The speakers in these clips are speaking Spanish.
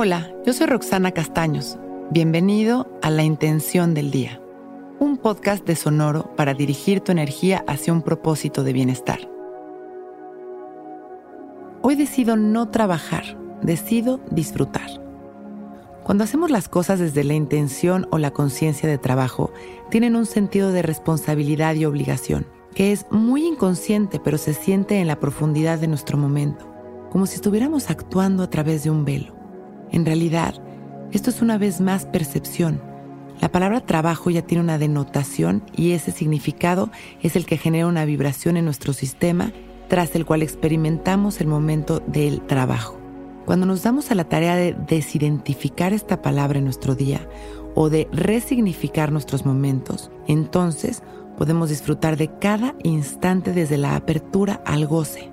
Hola, yo soy Roxana Castaños. Bienvenido a La Intención del Día, un podcast de Sonoro para dirigir tu energía hacia un propósito de bienestar. Hoy decido no trabajar, decido disfrutar. Cuando hacemos las cosas desde la intención o la conciencia de trabajo, tienen un sentido de responsabilidad y obligación, que es muy inconsciente pero se siente en la profundidad de nuestro momento, como si estuviéramos actuando a través de un velo. En realidad, esto es una vez más percepción. La palabra trabajo ya tiene una denotación y ese significado es el que genera una vibración en nuestro sistema tras el cual experimentamos el momento del trabajo. Cuando nos damos a la tarea de desidentificar esta palabra en nuestro día o de resignificar nuestros momentos, entonces podemos disfrutar de cada instante desde la apertura al goce.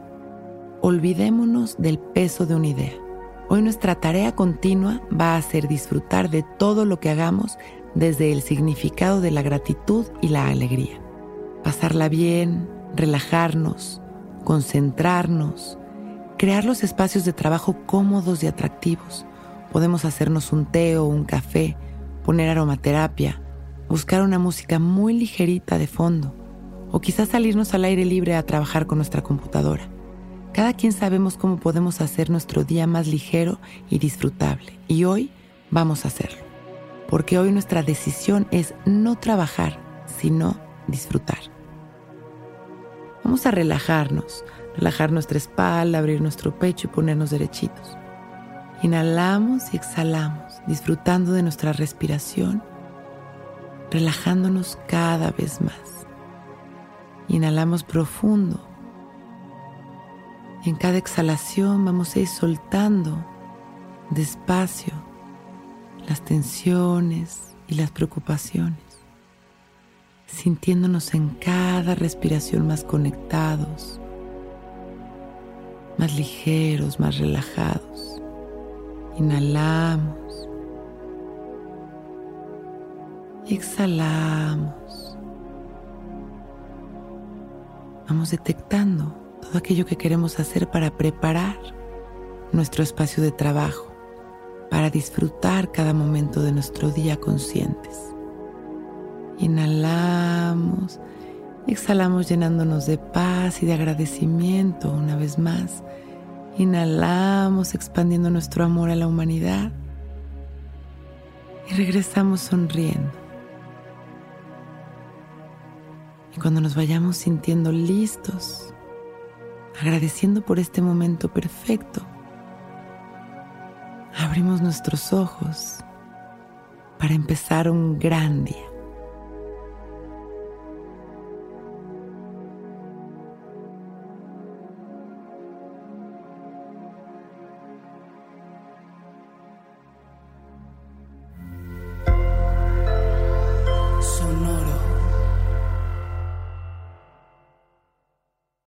Olvidémonos del peso de una idea. Hoy nuestra tarea continua va a ser disfrutar de todo lo que hagamos desde el significado de la gratitud y la alegría. Pasarla bien, relajarnos, concentrarnos, crear los espacios de trabajo cómodos y atractivos. Podemos hacernos un té o un café, poner aromaterapia, buscar una música muy ligerita de fondo o quizás salirnos al aire libre a trabajar con nuestra computadora. Cada quien sabemos cómo podemos hacer nuestro día más ligero y disfrutable. Y hoy vamos a hacerlo. Porque hoy nuestra decisión es no trabajar, sino disfrutar. Vamos a relajarnos, relajar nuestra espalda, abrir nuestro pecho y ponernos derechitos. Inhalamos y exhalamos, disfrutando de nuestra respiración, relajándonos cada vez más. Inhalamos profundo en cada exhalación vamos a ir soltando despacio las tensiones y las preocupaciones, sintiéndonos en cada respiración más conectados, más ligeros, más relajados. Inhalamos y exhalamos. Vamos detectando todo aquello que queremos hacer para preparar nuestro espacio de trabajo, para disfrutar cada momento de nuestro día conscientes. Inhalamos, exhalamos llenándonos de paz y de agradecimiento una vez más. Inhalamos expandiendo nuestro amor a la humanidad y regresamos sonriendo. Y cuando nos vayamos sintiendo listos, agradeciendo por este momento perfecto. Abrimos nuestros ojos para empezar un gran día.